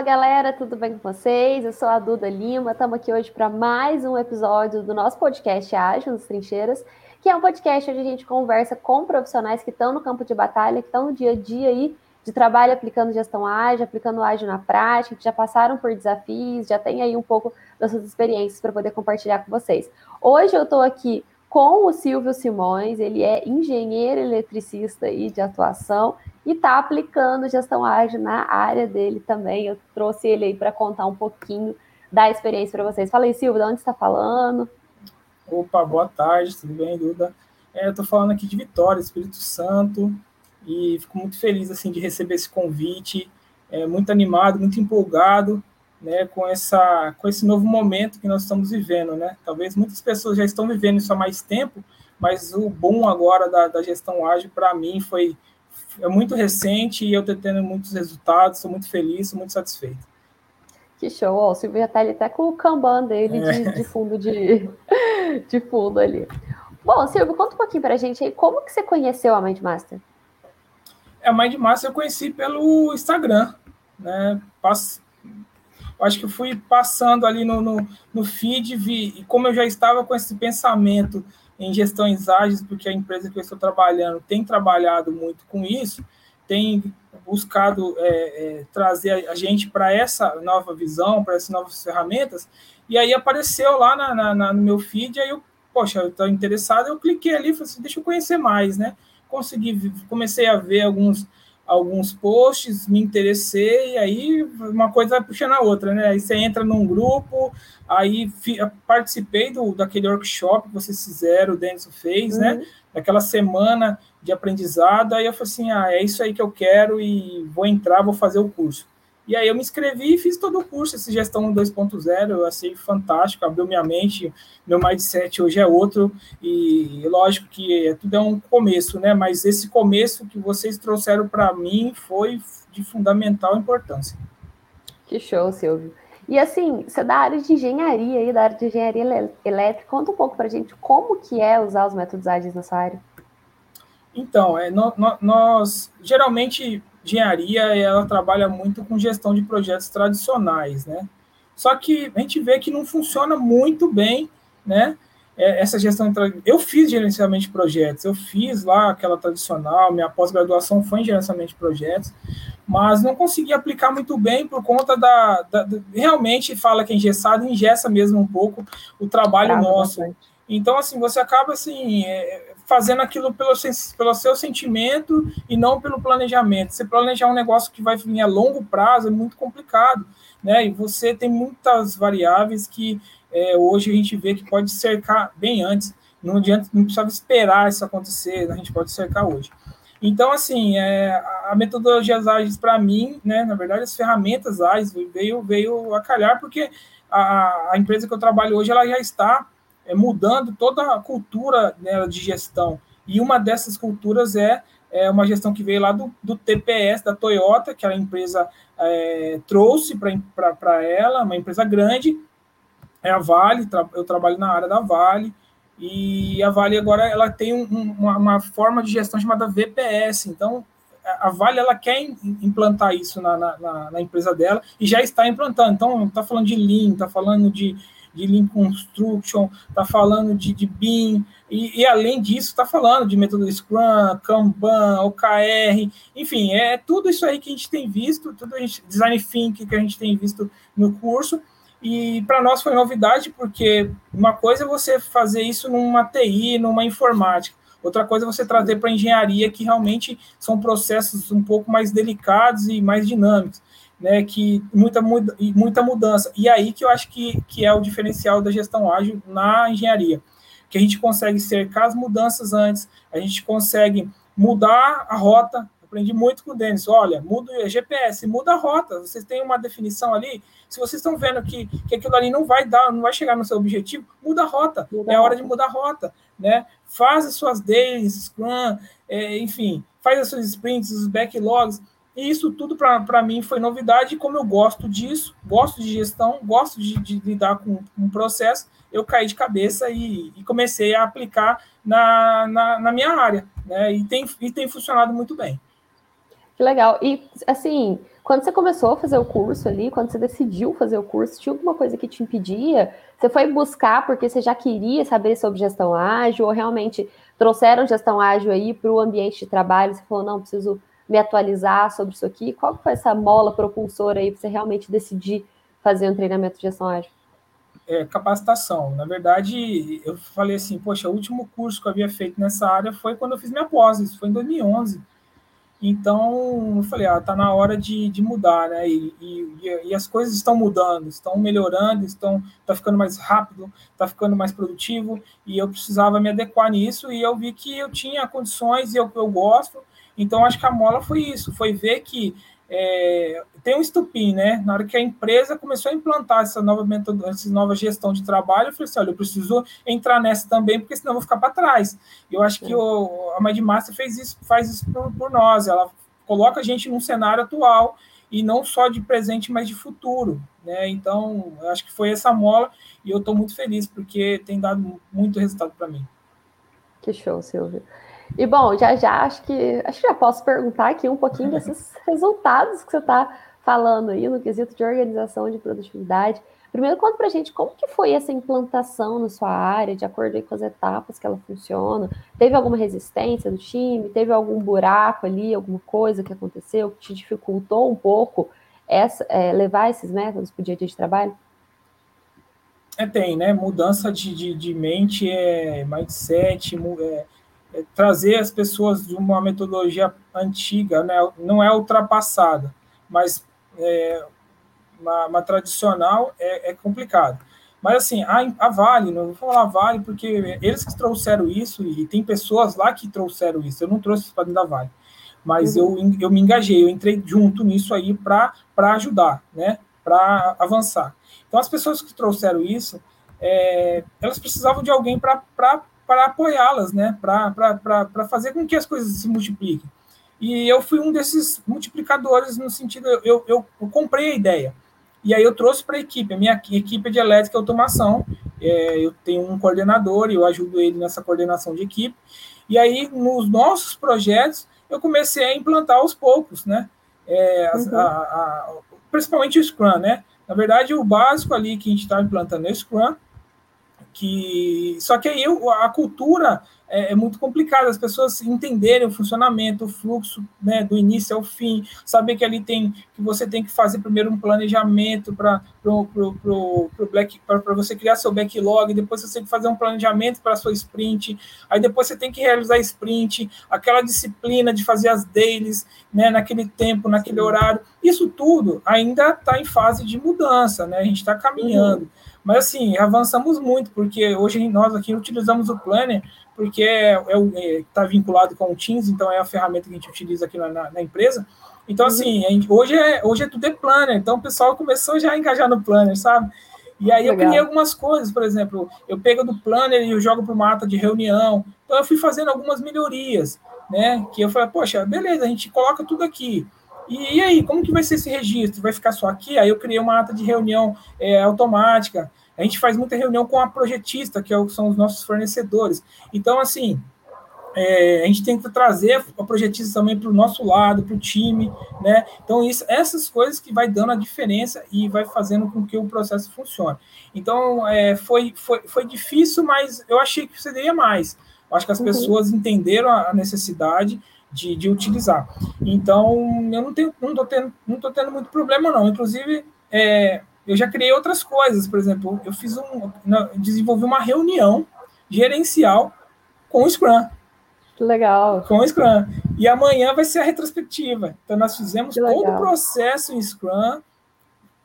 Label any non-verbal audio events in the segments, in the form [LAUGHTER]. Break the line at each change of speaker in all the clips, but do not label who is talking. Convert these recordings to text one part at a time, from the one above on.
Fala galera, tudo bem com vocês? Eu sou a Duda Lima, estamos aqui hoje para mais um episódio do nosso podcast Ágil nas Trincheiras, que é um podcast onde a gente conversa com profissionais que estão no campo de batalha, que estão no dia a dia aí de trabalho aplicando gestão ágil, aplicando ágil na prática, que já passaram por desafios, já tem aí um pouco das suas experiências para poder compartilhar com vocês. Hoje eu estou aqui com o Silvio Simões, ele é engenheiro eletricista aí de atuação e está aplicando gestão ágil na área dele também. Eu trouxe ele aí para contar um pouquinho da experiência para vocês. Fala aí, Silvio, de onde está falando?
Opa, boa tarde, tudo bem, Duda? É, eu estou falando aqui de Vitória, Espírito Santo, e fico muito feliz assim de receber esse convite, é, muito animado, muito empolgado né, com, essa, com esse novo momento que nós estamos vivendo. Né? Talvez muitas pessoas já estão vivendo isso há mais tempo, mas o boom agora da, da gestão ágil, para mim, foi é muito recente e eu estou tendo muitos resultados, estou muito feliz, estou muito satisfeito.
Que show! Ó, o Silvio já está ali até com o Kanban dele é. de, de, fundo de, [LAUGHS] de fundo ali. Bom, Silvio, conta um pouquinho para a gente aí, como que você conheceu a Mindmaster?
A Mindmaster eu conheci pelo Instagram, né? Passo, acho que fui passando ali no, no, no feed, vi, e como eu já estava com esse pensamento em gestões ágeis, porque a empresa que eu estou trabalhando tem trabalhado muito com isso, tem buscado é, é, trazer a gente para essa nova visão, para essas novas ferramentas, e aí apareceu lá na, na, na no meu feed, aí eu, poxa, eu estou interessado, eu cliquei ali, falei assim, deixa eu conhecer mais, né? Consegui, comecei a ver alguns alguns posts, me interessei, aí uma coisa vai puxando a outra, né? Aí você entra num grupo, aí participei do, daquele workshop que vocês fizeram, o Denison fez, né? uhum. né? Daquela semana de aprendizado, aí eu falei assim, ah, é isso aí que eu quero e vou entrar, vou fazer o curso. E aí eu me inscrevi e fiz todo o curso, esse Gestão 2.0, eu achei fantástico, abriu minha mente, meu mindset hoje é outro, e lógico que é, tudo é um começo, né? Mas esse começo que vocês trouxeram para mim foi de fundamental importância.
Que show, Silvio. E assim, você é da área de engenharia aí, da área de engenharia elétrica, conta um pouco para a gente como que é usar os métodos ágeis nessa área.
Então, é, nós geralmente engenharia ela trabalha muito com gestão de projetos tradicionais, né? Só que a gente vê que não funciona muito bem, né? É, essa gestão. Eu fiz gerenciamento de projetos, eu fiz lá aquela tradicional, minha pós-graduação foi em gerenciamento de projetos, mas não consegui aplicar muito bem por conta da. da, da realmente fala que é engessado, engessa mesmo um pouco o trabalho nosso. Bastante. Então, assim, você acaba assim, é, fazendo aquilo pelo, pelo seu sentimento e não pelo planejamento. Você planejar um negócio que vai vir a longo prazo é muito complicado, né? E você tem muitas variáveis que é, hoje a gente vê que pode cercar bem antes. Não adianta, não precisava esperar isso acontecer, a gente pode cercar hoje. Então, assim, é, a metodologia ágeis para mim, né, na verdade, as ferramentas ágeis veio, veio a calhar, porque a, a empresa que eu trabalho hoje, ela já está é, mudando toda a cultura né, de gestão. E uma dessas culturas é, é uma gestão que veio lá do, do TPS, da Toyota, que a empresa é, trouxe para ela, uma empresa grande, é a Vale, eu trabalho na área da Vale, e a Vale agora ela tem um, uma, uma, forma de gestão chamada VPS. Então, a Vale ela quer implantar isso na, na, na empresa dela e já está implantando. Então, está falando de Lean, está falando de de Lean Construction, está falando de, de BIM, e, e, além disso, está falando de método Scrum, Kanban, OKR, enfim, é tudo isso aí que a gente tem visto, tudo isso, Design Thinking que a gente tem visto no curso, e para nós foi novidade, porque uma coisa é você fazer isso numa TI, numa informática, outra coisa é você trazer para engenharia, que realmente são processos um pouco mais delicados e mais dinâmicos né, que muita, muita mudança. E aí que eu acho que, que é o diferencial da gestão ágil na engenharia, que a gente consegue cercar as mudanças antes, a gente consegue mudar a rota. Aprendi muito com o Denis. Olha, muda o GPS, muda a rota. Vocês têm uma definição ali. Se vocês estão vendo que, que aquilo ali não vai dar, não vai chegar no seu objetivo, muda a rota. Muda é a hora de mudar a rota, né? Faz as suas days, Scrum, é, enfim, faz as suas sprints, os backlogs e isso tudo para mim foi novidade, e como eu gosto disso, gosto de gestão, gosto de, de lidar com um processo, eu caí de cabeça e, e comecei a aplicar na, na, na, minha área, né? E tem, e tem funcionado muito bem.
Que legal. E, assim, quando você começou a fazer o curso ali, quando você decidiu fazer o curso, tinha alguma coisa que te impedia? Você foi buscar porque você já queria saber sobre gestão ágil, ou realmente trouxeram gestão ágil aí para o ambiente de trabalho? Você falou, não, preciso me atualizar sobre isso aqui. Qual foi essa mola propulsora aí para você realmente decidir fazer um treinamento de gestão ágil?
É, capacitação. Na verdade, eu falei assim, poxa, o último curso que eu havia feito nessa área foi quando eu fiz minha pós, isso foi em 2011. Então, eu falei, ah, tá na hora de, de mudar, né? E, e, e, as coisas estão mudando, estão melhorando, estão tá ficando mais rápido, tá ficando mais produtivo, e eu precisava me adequar nisso, e eu vi que eu tinha condições e eu, eu gosto. Então, acho que a mola foi isso, foi ver que é, tem um estupim, né? Na hora que a empresa começou a implantar essa nova, essa nova gestão de trabalho, eu falei assim: olha, eu preciso entrar nessa também, porque senão eu vou ficar para trás. Eu acho que o, a Mindmaster fez isso, faz isso por, por, nós. Ela coloca a gente num cenário atual e não só de presente, mas de futuro. Né? Então, eu acho que foi essa mola e eu estou muito feliz porque tem dado muito resultado para mim.
Que show, Silvio. E bom, já já acho que acho que já posso perguntar aqui um pouquinho desses [LAUGHS] resultados que você está falando aí no quesito de organização de produtividade. Primeiro, conta para a gente como que foi essa implantação na sua área, de acordo com as etapas que ela funciona. Teve alguma resistência do time? Teve algum buraco ali, alguma coisa que aconteceu que te dificultou um pouco essa, é, levar esses métodos para o dia a dia de trabalho?
É, tem, né? Mudança de, de, de mente, é, mindset, é, trazer as pessoas de uma metodologia antiga, né, não é ultrapassada, mas é, uma, uma, tradicional é, é, complicado. Mas assim, a, a, Vale, não vou falar Vale, porque eles que trouxeram isso, e tem pessoas lá que trouxeram isso, eu não trouxe isso para dentro da Vale, mas uhum. eu, eu me engajei, eu entrei junto nisso aí para ajudar, né, para avançar. Então as pessoas que trouxeram isso, é, elas precisavam de alguém para para apoiá-las, né? para fazer com que as coisas se multipliquem. E eu fui um desses multiplicadores no sentido, eu, eu, eu comprei a ideia. E aí eu trouxe para a equipe, a minha equipe é de elétrica e automação, é, eu tenho um coordenador e eu ajudo ele nessa coordenação de equipe. E aí, nos nossos projetos, eu comecei a implantar aos poucos, né? É, uhum. a, a, principalmente o Scrum, né? Na verdade, o básico ali que a gente está implantando é o Scrum, que só que aí a cultura é, é, muito complicada, as pessoas entenderem o funcionamento, o fluxo, né, do início ao fim, saber que ali tem que você tem que fazer primeiro um planejamento para para você criar seu backlog, depois você tem que fazer um planejamento para sua sprint, aí depois você tem que realizar sprint, aquela disciplina de fazer as dailies, né, naquele tempo, naquele horário, isso tudo ainda está em fase de mudança, né, a gente está caminhando. Uhum. Mas assim, avançamos muito, porque hoje nós aqui utilizamos o Planner, porque está é, é, tá vinculado com o Teams, então é a ferramenta que a gente utiliza aqui na, na empresa. Então, uhum. assim, gente, hoje, é, hoje é tudo é Planner, então o pessoal começou já a engajar no Planner, sabe? E aí Legal. eu criei algumas coisas, por exemplo, eu pego do Planner e eu jogo para uma ata de reunião. Então eu fui fazendo algumas melhorias, né? Que eu falei, poxa, beleza, a gente coloca tudo aqui. E, e, aí, como que vai ser esse registro? Vai ficar só aqui? Aí eu criei uma ata de reunião é, automática. A gente faz muita reunião com a projetista, que é são os nossos fornecedores. Então, assim, é, a gente tem que trazer a projetista também para o nosso lado, para o time, né? Então, isso, essas coisas que vai dando a diferença e vai fazendo com que o processo funcione. Então, é, foi, foi, foi difícil, mas eu achei que seria mais. Eu acho que as uhum. pessoas entenderam a necessidade de, de utilizar. Então, eu não tenho, não tô tendo, não tô tendo muito problema não. Inclusive, é, eu já criei outras coisas. Por exemplo, eu fiz um, desenvolvi uma reunião gerencial com o Scrum.
Legal.
Com o Scrum. E amanhã vai ser a retrospectiva. Então, nós fizemos todo o processo em Scrum,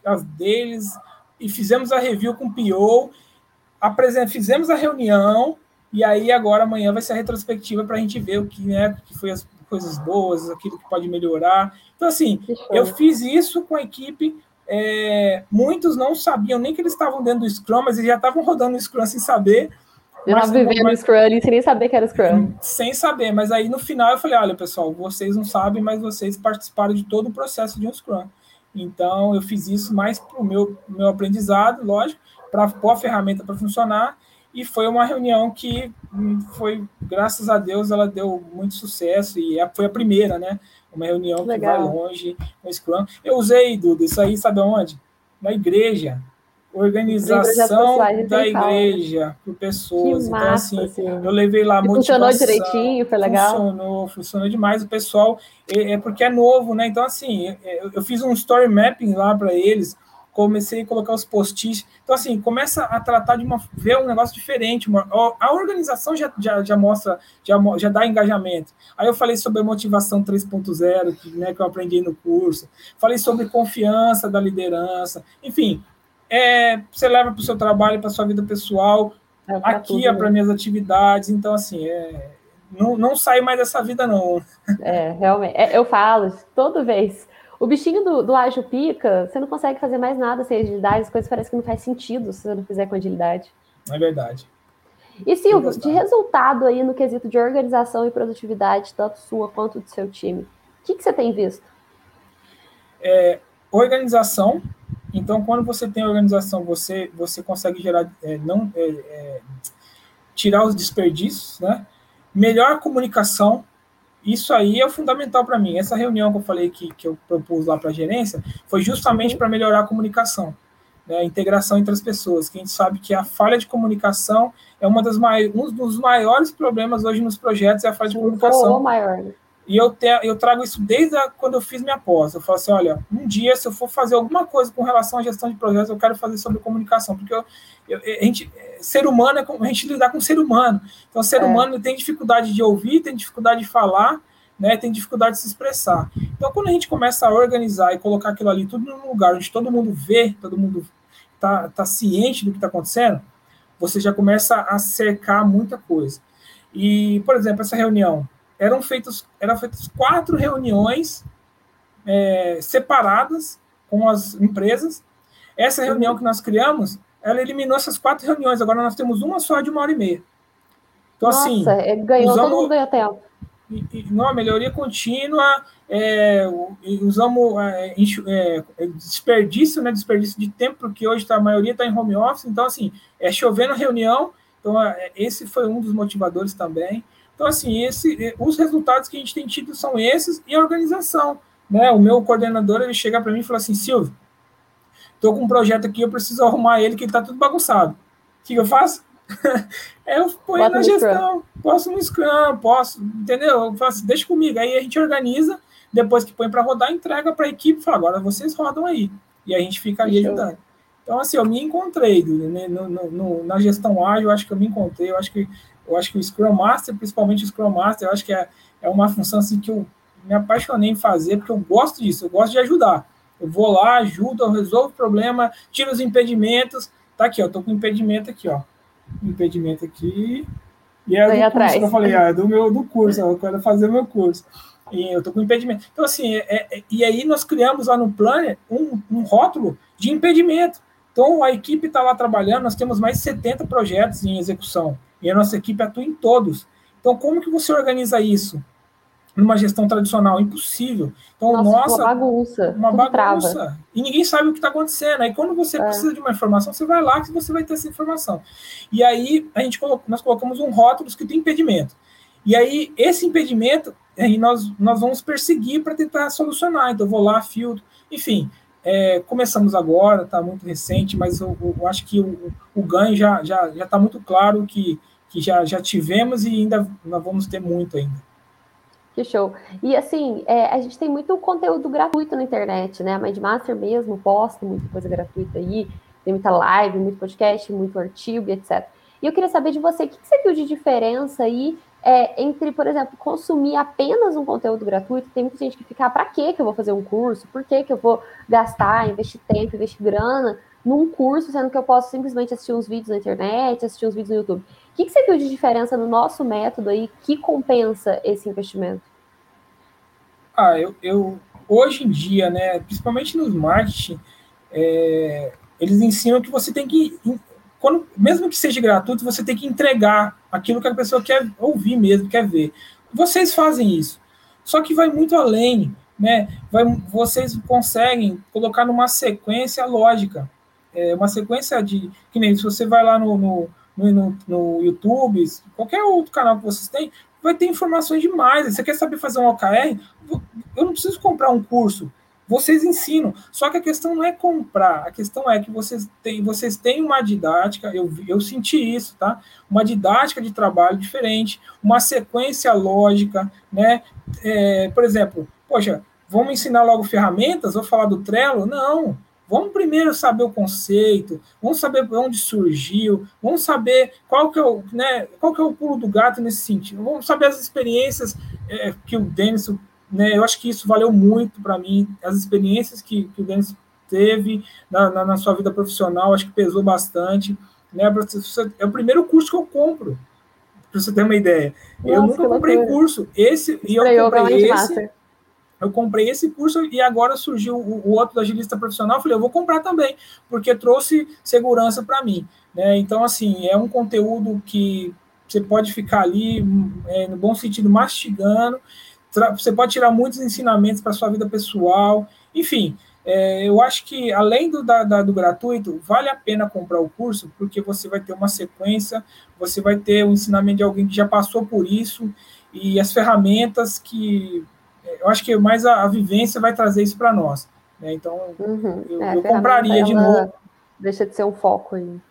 as deles, e fizemos a review com o PO, fizemos a reunião, e aí agora amanhã vai ser a retrospectiva para a gente ver o que, né, que foi as coisas boas, aquilo que pode melhorar. Então, assim, eu fiz isso com a equipe. É, muitos não sabiam nem que eles estavam dentro do Scrum, mas eles já estavam rodando o Scrum sem saber.
Eu estava vivendo o Scrum ali sem nem saber que era Scrum.
Sem saber, mas aí no final eu falei: olha, pessoal, vocês não sabem, mas vocês participaram de todo o processo de um Scrum. Então eu fiz isso mais para o meu, meu aprendizado, lógico, para pôr a ferramenta para funcionar e foi uma reunião que hum, foi, graças a Deus, ela deu muito sucesso e é, foi a primeira, né? Uma reunião que Legal. vai longe com Scrum. Eu usei, Duda, isso aí, sabe onde? Na igreja. Organização da igreja por pessoas. então, assim, assim, eu levei lá
e Funcionou direitinho, foi legal?
Funcionou, funcionou demais. O pessoal, é, é porque é novo, né? Então, assim, é, eu, eu fiz um story mapping lá para eles comecei a colocar os post-its. Então, assim, começa a tratar de uma. ver um negócio diferente. Uma, a organização já, já, já mostra, já, já dá engajamento. Aí eu falei sobre a motivação 3.0, que, né, que eu aprendi no curso. Falei sobre confiança da liderança. Enfim, é, você leva para o seu trabalho, para a sua vida pessoal. É, aqui é para minhas atividades. Então, assim, é, não, não sai mais dessa vida, não.
É, realmente. É, eu falo toda vez o bichinho do, do ágil pica, você não consegue fazer mais nada sem agilidade, as coisas parecem que não faz sentido se você não fizer com agilidade.
É verdade.
E Silvio, de resultado aí no quesito de organização e produtividade, tanto sua quanto do seu time, o que, que você tem visto?
É, organização. Então, quando você tem organização, você, você consegue gerar, é, não é, é tirar os desperdícios, né? Melhor comunicação, isso aí é fundamental para mim. Essa reunião que eu falei que, que eu propus lá para a gerência foi justamente para melhorar a comunicação, né, a integração entre as pessoas. Que a gente sabe que a falha de comunicação é uma das mai um dos maiores problemas hoje nos projetos é a falha de comunicação.
Maior.
E eu, te, eu trago isso desde a, quando eu fiz minha pós. Eu falo assim: olha, um dia, se eu for fazer alguma coisa com relação à gestão de projetos, eu quero fazer sobre comunicação, porque eu, eu, a gente, ser humano é a gente lidar com ser humano. Então, ser é. humano tem dificuldade de ouvir, tem dificuldade de falar, né, tem dificuldade de se expressar. Então, quando a gente começa a organizar e colocar aquilo ali tudo num lugar onde todo mundo vê, todo mundo está tá ciente do que está acontecendo, você já começa a cercar muita coisa. E, por exemplo, essa reunião, eram feitas eram feitas quatro reuniões é, separadas com as empresas. Essa reunião que nós criamos, ela eliminou essas quatro reuniões. Agora nós temos uma só de uma hora e meia.
Então, Nossa, assim. Ganhou, usamos, todo mundo ganhou tempo.
E, e, não, melhoria contínua, é, usamos é, é, é, desperdício, né? Desperdício de tempo, porque hoje tá, a maioria está em home office, então assim, é chovendo reunião. Então, é, esse foi um dos motivadores também. Então, assim, esse, os resultados que a gente tem tido são esses e a organização. Né? O meu coordenador ele chega para mim e fala assim: Silvio, estou com um projeto aqui, eu preciso arrumar ele, que está tudo bagunçado. O que eu faço? [LAUGHS] eu ponho Bota na gestão, Scrum. posso no Scrum, posso, entendeu? Eu faço, deixa comigo. Aí a gente organiza, depois que põe para rodar, entrega para a equipe e fala: agora vocês rodam aí. E a gente fica ali ajudando. Então, assim, eu me encontrei né, no, no, no, na gestão ágil, eu acho que eu me encontrei, eu acho que eu acho que o Scrum Master, principalmente o Scrum Master, eu acho que é, é uma função assim, que eu me apaixonei em fazer, porque eu gosto disso, eu gosto de ajudar. Eu vou lá, ajudo, eu resolvo o problema, tiro os impedimentos. Tá aqui, ó, tô com impedimento aqui, ó. Impedimento aqui. E é do atrás. curso que eu falei, ah, é do meu do curso, eu quero fazer o meu curso. E eu tô com impedimento. Então, assim, é, é, e aí nós criamos lá no Planner um, um rótulo de impedimento. Então, a equipe está lá trabalhando, nós temos mais de 70 projetos em execução e a nossa equipe atua em todos. Então, como que você organiza isso? Numa gestão tradicional, impossível. Então, nossa, nossa
uma bagunça.
Uma bagunça. Trava. E ninguém sabe o que está acontecendo. Aí, quando você é. precisa de uma informação, você vai lá que você vai ter essa informação. E aí, a gente colocou, nós colocamos um rótulo escrito impedimento. E aí, esse impedimento, aí nós, nós vamos perseguir para tentar solucionar. Então, eu vou lá, filtro, enfim. É, começamos agora, está muito recente, mas eu, eu acho que o, o ganho já está já, já muito claro que que já, já tivemos e ainda nós vamos ter muito ainda.
Que show. E assim, é, a gente tem muito conteúdo gratuito na internet, né? A Mindmaster mesmo posta muita coisa gratuita aí, tem muita live, muito podcast, muito artigo, etc. E eu queria saber de você, o que você viu de diferença aí é, entre, por exemplo, consumir apenas um conteúdo gratuito? Tem muita gente que fica, ah, para que eu vou fazer um curso? Por que, que eu vou gastar, investir tempo, investir grana num curso, sendo que eu posso simplesmente assistir uns vídeos na internet, assistir uns vídeos no YouTube? O que, que você viu de diferença no nosso método aí que compensa esse investimento?
Ah, eu, eu hoje em dia, né, principalmente nos marketing, é, eles ensinam que você tem que, quando, mesmo que seja gratuito, você tem que entregar aquilo que a pessoa quer ouvir mesmo, quer ver. Vocês fazem isso, só que vai muito além, né? Vai, vocês conseguem colocar numa sequência lógica, é, uma sequência de que nem se você vai lá no, no no, no, YouTube, qualquer outro canal que vocês têm, vai ter informações demais. Você quer saber fazer um OKR? Eu não preciso comprar um curso. Vocês ensinam. Só que a questão não é comprar, a questão é que vocês têm, vocês têm uma didática, eu, eu senti isso, tá? Uma didática de trabalho diferente, uma sequência lógica, né? É, por exemplo, poxa, vamos ensinar logo ferramentas? Vou falar do Trello? Não. Vamos primeiro saber o conceito, vamos saber onde surgiu, vamos saber qual que é o, né, qual que é o pulo do gato nesse sentido, vamos saber as experiências é, que o Denis, né, eu acho que isso valeu muito para mim, as experiências que, que o Denis teve na, na, na, sua vida profissional, acho que pesou bastante, né, é o primeiro curso que eu compro, para você ter uma ideia. Nossa, eu nunca comprei curso, esse, e eu comprei esse... Eu comprei esse curso e agora surgiu o, o outro da agilista profissional. Eu falei, eu vou comprar também, porque trouxe segurança para mim. Né? Então, assim, é um conteúdo que você pode ficar ali, é, no bom sentido, mastigando. Você pode tirar muitos ensinamentos para sua vida pessoal. Enfim, é, eu acho que além do, da, da, do gratuito, vale a pena comprar o curso, porque você vai ter uma sequência, você vai ter o ensinamento de alguém que já passou por isso e as ferramentas que eu acho que mais a, a vivência vai trazer isso para nós. Né? Então, uhum. eu, é, eu compraria de novo.
Deixa de ser um foco aí.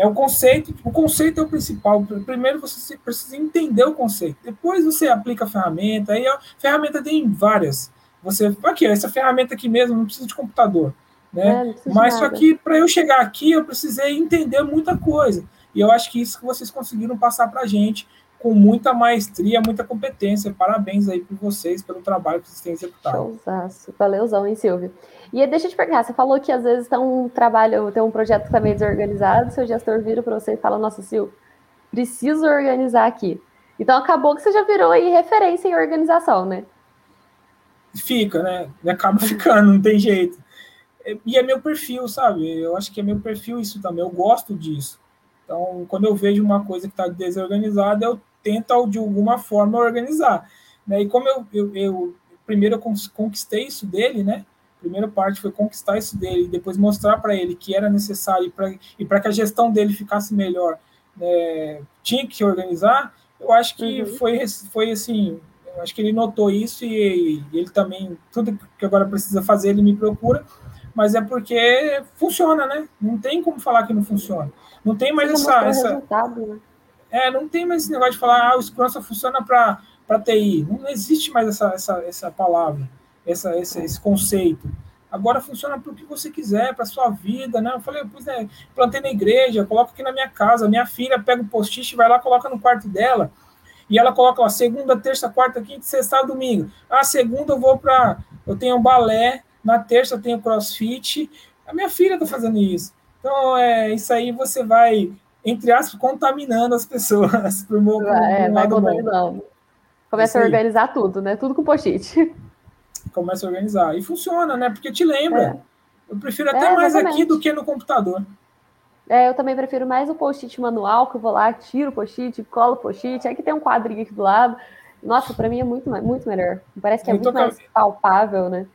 É o conceito, o conceito é o principal. Primeiro você precisa entender o conceito, depois você aplica a ferramenta. Aí a ferramenta tem várias. Você aqui, essa ferramenta aqui mesmo não precisa de computador, né? É, Mas só que para eu chegar aqui eu precisei entender muita coisa. E eu acho que isso que vocês conseguiram passar para a gente com muita maestria, muita competência. Parabéns aí por vocês, pelo trabalho que vocês têm executado.
Showzaço. Valeuzão, hein, Silvio? E deixa eu te perguntar, você falou que às vezes tem um trabalho, tem um projeto que está meio desorganizado, seu gestor vira para você e fala, nossa, Silvio, preciso organizar aqui. Então acabou que você já virou aí referência em organização, né?
Fica, né? Acaba [LAUGHS] ficando, não tem jeito. E é meu perfil, sabe? Eu acho que é meu perfil isso também. Eu gosto disso. Então, quando eu vejo uma coisa que está desorganizada, eu tenta de alguma forma organizar. Né? E como eu, eu, eu primeiro eu conquistei isso dele, né? A primeira parte foi conquistar isso dele, e depois mostrar para ele que era necessário e para que a gestão dele ficasse melhor, né? tinha que se organizar. Eu acho que uhum. foi, foi assim, eu acho que ele notou isso e, e, ele também, tudo que agora precisa fazer, ele me procura, mas é porque funciona, né? Não tem como falar que não funciona. Não tem mais essa, essa, né? É, não tem mais esse negócio de falar, ah, o Scrum só funciona para TI. Não existe mais essa, essa, essa palavra, essa, esse, esse conceito. Agora funciona para o que você quiser, para sua vida, né? Eu falei, pois é, plantei na igreja, coloco aqui na minha casa. Minha filha pega o post-it, vai lá, coloca no quarto dela. E ela coloca lá, segunda, terça, quarta, quinta, sexta, domingo. Ah, segunda eu vou para. Eu tenho balé, na terça eu tenho crossfit. A minha filha está fazendo isso. Então, é, isso aí você vai entre aspas, contaminando as pessoas. [LAUGHS] Por,
é, por vai contaminando. Começa a organizar tudo, né? Tudo com post-it. [LAUGHS]
Começa a organizar. E funciona, né? Porque te lembra. É. Eu prefiro até é, mais aqui do que no computador.
É, eu também prefiro mais o post-it manual, que eu vou lá, tiro o post-it, colo o post-it, aí que tem um quadrinho aqui do lado. Nossa, para mim é muito, muito melhor. Parece que é muito mais palpável, né?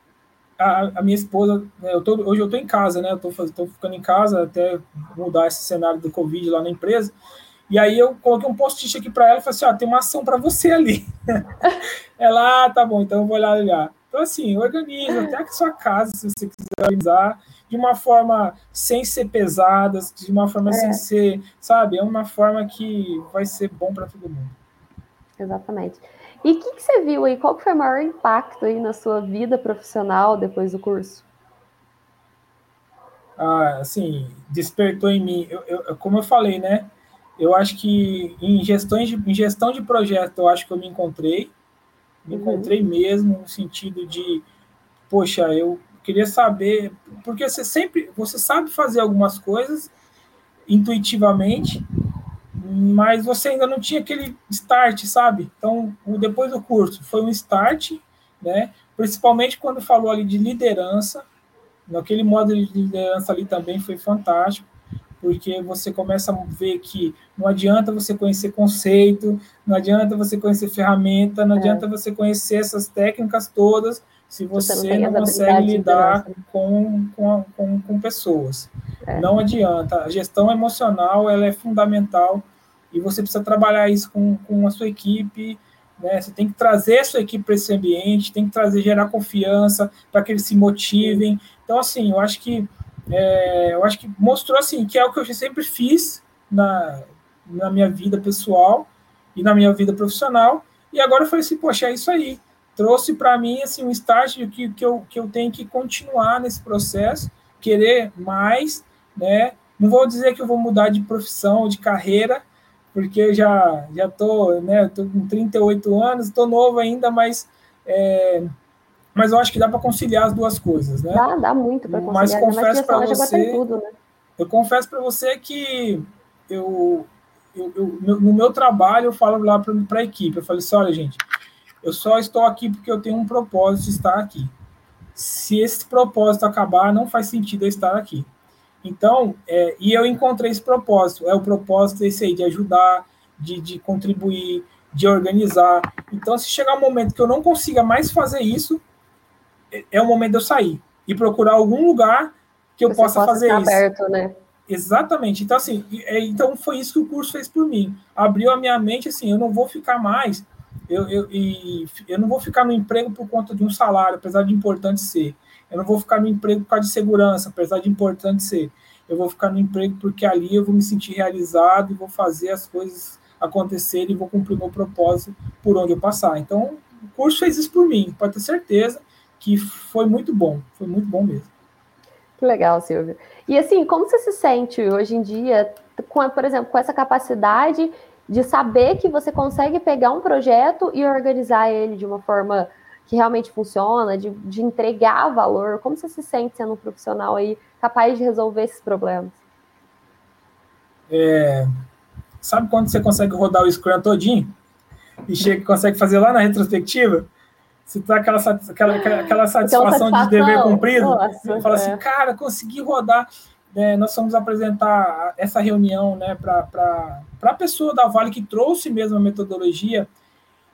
A, a, minha esposa, né, eu tô, hoje eu estou em casa, né? Eu tô, tô ficando em casa até mudar esse cenário do Covid lá na empresa. E aí eu coloquei um post-it aqui para ela e falei assim: ó, tem uma ação para você ali. [LAUGHS] ela, ah, tá bom, então eu vou lá olhar. Então, assim, organiza, até que sua casa, se você quiser organizar, de uma forma sem ser pesada, de uma forma é. sem ser, sabe? É uma forma que vai ser bom para todo mundo.
Exatamente. E o que, que, você viu aí? Qual foi o maior impacto aí na sua vida profissional depois do curso?
Ah, assim, despertou em mim. Eu, eu, como eu falei, né? Eu acho que em, gestões de, em gestão de projeto, eu acho que eu me encontrei. Me uhum. encontrei mesmo no sentido de, poxa, eu queria saber, porque você sempre, você sabe fazer algumas coisas intuitivamente, mas você ainda não tinha aquele start, sabe? Então, depois do curso foi um start, né? Principalmente quando falou ali de liderança, naquele modo de liderança ali também foi fantástico, porque você começa a ver que não adianta você conhecer conceito, não adianta você conhecer ferramenta, não é. adianta você conhecer essas técnicas todas se você, você não, não consegue lidar com, com, com, com pessoas. É. Não adianta. A gestão emocional ela é fundamental e você precisa trabalhar isso com, com a sua equipe. Né? Você tem que trazer a sua equipe para esse ambiente, tem que trazer, gerar confiança para que eles se motivem. Então, assim, eu acho que é, eu acho que mostrou assim que é o que eu sempre fiz na, na minha vida pessoal e na minha vida profissional. E agora eu falei assim, poxa, é isso aí. Trouxe para mim assim um estágio que, que, eu, que eu tenho que continuar nesse processo, querer mais, né? Não vou dizer que eu vou mudar de profissão, de carreira, porque eu já já tô, né, tô com 38 anos, estou novo ainda, mas é, mas eu acho que dá para conciliar as duas coisas, né?
Dá, dá muito para conciliar.
Mas confesso para você, tudo, né? eu confesso para você que eu, eu, eu, no meu trabalho eu falo lá para a equipe, eu falo assim, olha gente, eu só estou aqui porque eu tenho um propósito de estar aqui. Se esse propósito acabar, não faz sentido eu estar aqui. Então, é, e eu encontrei esse propósito, é o propósito esse aí de ajudar, de, de contribuir, de organizar. Então, se chegar um momento que eu não consiga mais fazer isso, é o momento de eu sair e procurar algum lugar que eu Você possa fazer isso.
aberto, né?
Exatamente. Então, assim, é, então foi isso que o curso fez por mim. Abriu a minha mente, assim, eu não vou ficar mais, eu, eu, eu não vou ficar no emprego por conta de um salário, apesar de importante ser. Eu não vou ficar no emprego por causa de segurança, apesar de importante ser. Eu vou ficar no emprego porque ali eu vou me sentir realizado e vou fazer as coisas acontecerem e vou cumprir meu propósito por onde eu passar. Então, o curso fez isso por mim, pode ter certeza que foi muito bom, foi muito bom mesmo.
Que legal, Silvio. E assim, como você se sente hoje em dia, com, por exemplo, com essa capacidade de saber que você consegue pegar um projeto e organizar ele de uma forma que realmente funciona, de, de entregar valor? Como você se sente sendo um profissional aí capaz de resolver esses problemas?
É, sabe quando você consegue rodar o Scrum todinho? E chega consegue fazer lá na retrospectiva? Você tá aquela, aquela, aquela satisfação, de dever cumprido. Nossa, fala assim, é. cara, consegui rodar. É, nós fomos apresentar essa reunião né, para a pessoa da Vale que trouxe mesmo a metodologia.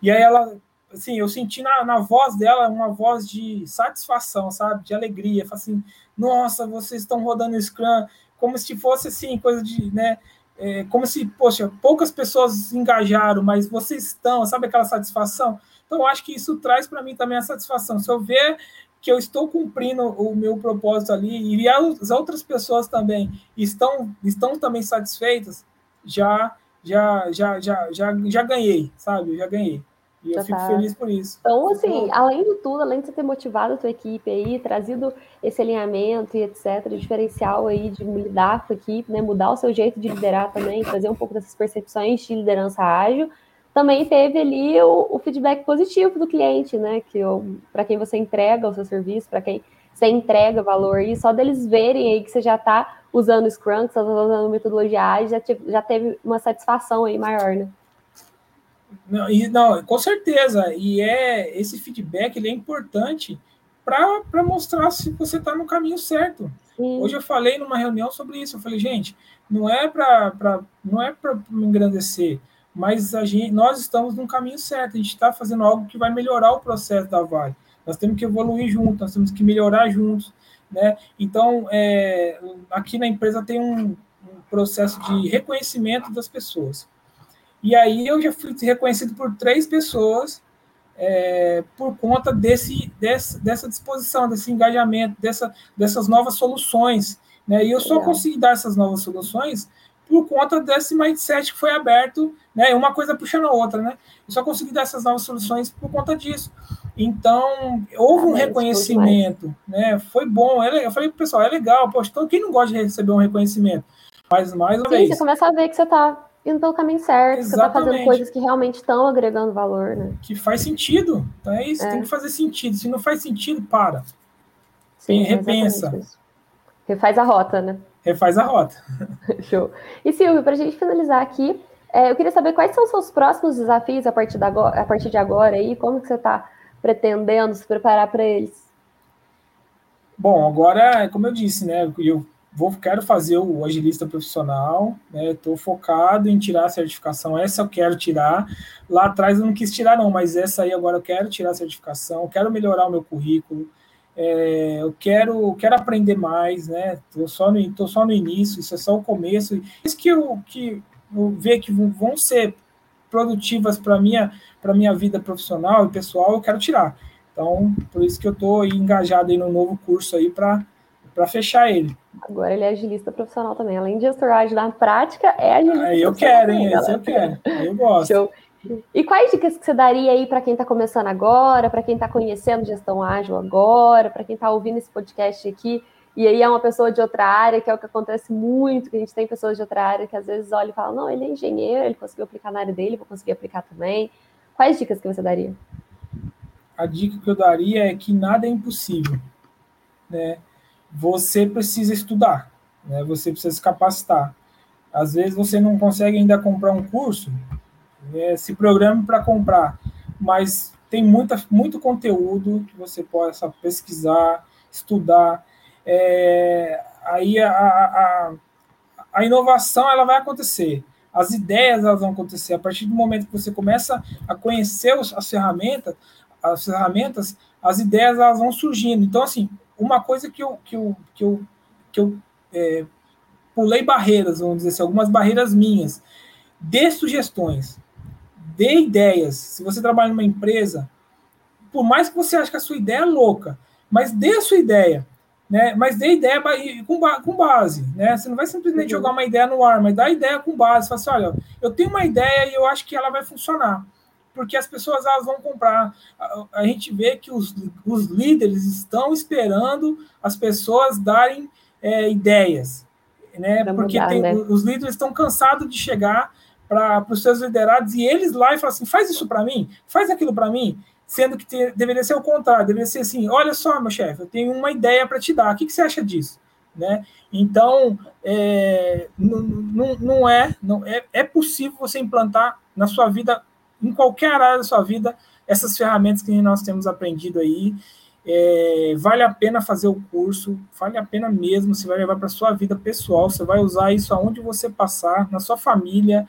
E aí ela, assim, eu senti na, na voz dela uma voz de satisfação, sabe? De alegria. Fala assim, nossa, vocês estão rodando o Scrum como se fosse assim, coisa de, né? É, como se, poxa, poucas pessoas engajaram, mas vocês estão, sabe aquela satisfação? Então, eu acho que isso traz para mim também a satisfação. Se eu ver que eu estou cumprindo o meu propósito ali e as outras pessoas também estão estão também satisfeitas, já já já já já, já ganhei, sabe? Já ganhei. E eu fico tá. feliz por isso.
Então, assim, além de tudo, além de você ter motivado a tua equipe aí, trazido esse alinhamento e etc, diferencial aí de lidar com a equipe, né, mudar o seu jeito de liderar também, trazer um pouco dessas percepções de liderança ágil, também teve ali o, o feedback positivo do cliente, né? Que para quem você entrega o seu serviço, para quem você entrega valor, e só deles verem aí que você já está usando Scrum, que você está usando metodologia ágil, já, já teve uma satisfação aí maior, né?
Não, e, não, com certeza. E é esse feedback ele é importante para mostrar se você está no caminho certo. Sim. Hoje eu falei numa reunião sobre isso. Eu falei, gente, não é para não é para me engrandecer mas a gente, nós estamos no caminho certo, a gente está fazendo algo que vai melhorar o processo da Vale. Nós temos que evoluir juntos, nós temos que melhorar juntos, né? Então, é, aqui na empresa tem um, um, processo de reconhecimento das pessoas. E aí eu já fui reconhecido por três pessoas é, por conta desse, desse, dessa disposição, desse engajamento, dessa, dessas novas soluções. Né? E eu só consegui dar essas novas soluções por conta desse mindset que foi aberto, né? Uma coisa puxando a outra, né? Eu só consegui dar essas novas soluções por conta disso. Então, houve um ah, reconhecimento, né? Foi bom. Eu falei pro pessoal, é legal, poxa, então quem não gosta de receber um reconhecimento? Mas mais uma
Sim,
vez.
Você começa a ver que você está indo pelo caminho certo, Exatamente. você está fazendo coisas que realmente estão agregando valor, né?
Que faz sentido. Então é isso, é. tem que fazer sentido. Se não faz sentido, para.
Sim,
repensa.
Refaz a rota, né?
refaz a rota. [LAUGHS]
Show. E Silvio, para a gente finalizar aqui, é, eu queria saber quais são os seus próximos desafios a partir, da, a partir de agora e como que você está pretendendo se preparar para eles?
Bom, agora, como eu disse, né, eu vou quero fazer o agilista profissional, né? Estou focado em tirar a certificação. Essa eu quero tirar. Lá atrás eu não quis tirar não, mas essa aí agora eu quero tirar a certificação. Quero melhorar o meu currículo. É, eu quero quero aprender mais, né? Tô só no tô só no início. Isso é só o começo. Isso que eu que eu ver que vão ser produtivas para minha para minha vida profissional e pessoal, eu quero tirar. Então, por isso que eu estou engajado aí no novo curso aí para para fechar ele.
Agora ele é agilista profissional também. Além de gestor ágil na prática, é agilista
Aí eu quero, hein? Esse eu quero. Eu gosto. Show.
E quais dicas que você daria aí para quem está começando agora, para quem está conhecendo gestão ágil agora, para quem está ouvindo esse podcast aqui, e aí é uma pessoa de outra área, que é o que acontece muito, que a gente tem pessoas de outra área que às vezes olham e falam, não, ele é engenheiro, ele conseguiu aplicar na área dele, vou conseguir aplicar também. Quais dicas que você daria?
A dica que eu daria é que nada é impossível, né? Você precisa estudar, né? você precisa se capacitar. Às vezes você não consegue ainda comprar um curso, é, se programe para comprar, mas tem muita, muito conteúdo que você possa pesquisar, estudar. É, aí a, a, a inovação ela vai acontecer, as ideias elas vão acontecer a partir do momento que você começa a conhecer as ferramentas, as ferramentas, as ideias elas vão surgindo. Então assim, uma coisa que eu, que eu, que eu, que eu é, pulei barreiras, vamos dizer assim, algumas barreiras minhas. Dê sugestões, dê ideias. Se você trabalha numa empresa, por mais que você ache que a sua ideia é louca, mas dê a sua ideia. Né? Mas dê ideia com, com base, né? Você não vai simplesmente uhum. jogar uma ideia no ar, mas dá ideia com base. Fala assim, olha, eu tenho uma ideia e eu acho que ela vai funcionar porque as pessoas elas vão comprar. A, a gente vê que os, os líderes estão esperando as pessoas darem é, ideias, né? porque mudar, tem, né? os líderes estão cansados de chegar para os seus liderados e eles lá e falar assim: faz isso para mim, faz aquilo para mim. Sendo que te, deveria ser o contrário, deveria ser assim: olha só, meu chefe, eu tenho uma ideia para te dar, o que, que você acha disso? Né? Então, é, não, não, não, é, não é, é possível você implantar na sua vida em qualquer área da sua vida, essas ferramentas que nós temos aprendido aí. É, vale a pena fazer o curso, vale a pena mesmo, você vai levar para a sua vida pessoal, você vai usar isso aonde você passar, na sua família,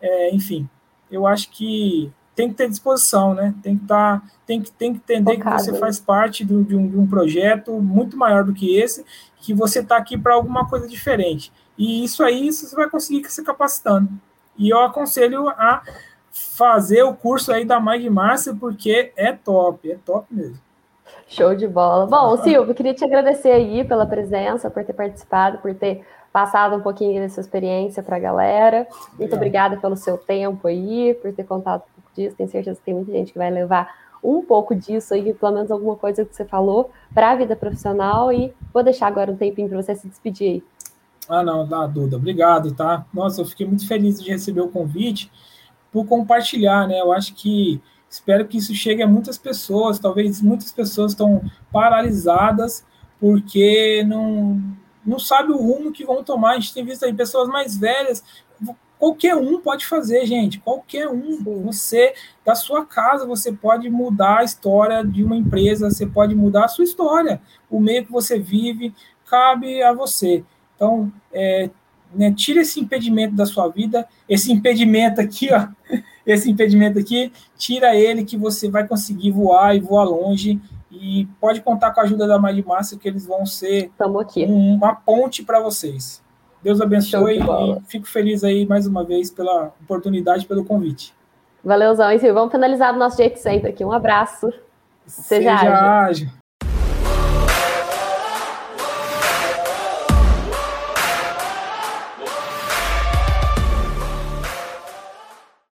é, enfim. Eu acho que tem que ter disposição, né? Tem que tá, tem que, tem que entender Focado. que você faz parte de, de, um, de um projeto muito maior do que esse, que você está aqui para alguma coisa diferente. E isso aí você vai conseguir se capacitando. E eu aconselho a fazer o curso aí da Mind Master, porque é top, é top mesmo.
Show de bola. Bom, [LAUGHS] Silvio, queria te agradecer aí pela presença, por ter participado, por ter passado um pouquinho dessa experiência para a galera. Muito obrigada pelo seu tempo aí, por ter contado um pouco disso. Tenho certeza que tem muita gente que vai levar um pouco disso aí, pelo menos alguma coisa que você falou, para a vida profissional. E vou deixar agora um tempinho para você se despedir aí.
Ah, não, dá, Duda. Obrigado, tá? Nossa, eu fiquei muito feliz de receber o convite por compartilhar, né? Eu acho que espero que isso chegue a muitas pessoas. Talvez muitas pessoas estão paralisadas porque não não sabe o rumo que vão tomar. A gente tem visto aí pessoas mais velhas. Qualquer um pode fazer, gente. Qualquer um. Você, da sua casa, você pode mudar a história de uma empresa, você pode mudar a sua história. O meio que você vive cabe a você. Então, é, né, tira esse impedimento da sua vida, esse impedimento aqui, ó, [LAUGHS] esse impedimento aqui, tira ele que você vai conseguir voar e voar longe e pode contar com a ajuda da Mind Master que eles vão ser um, uma ponte para vocês. Deus abençoe e fico feliz aí mais uma vez pela oportunidade, pelo convite.
Valeuzão, e vamos finalizar do nosso jeito sempre aqui. Um abraço.
Seja, Seja ágil. ágil.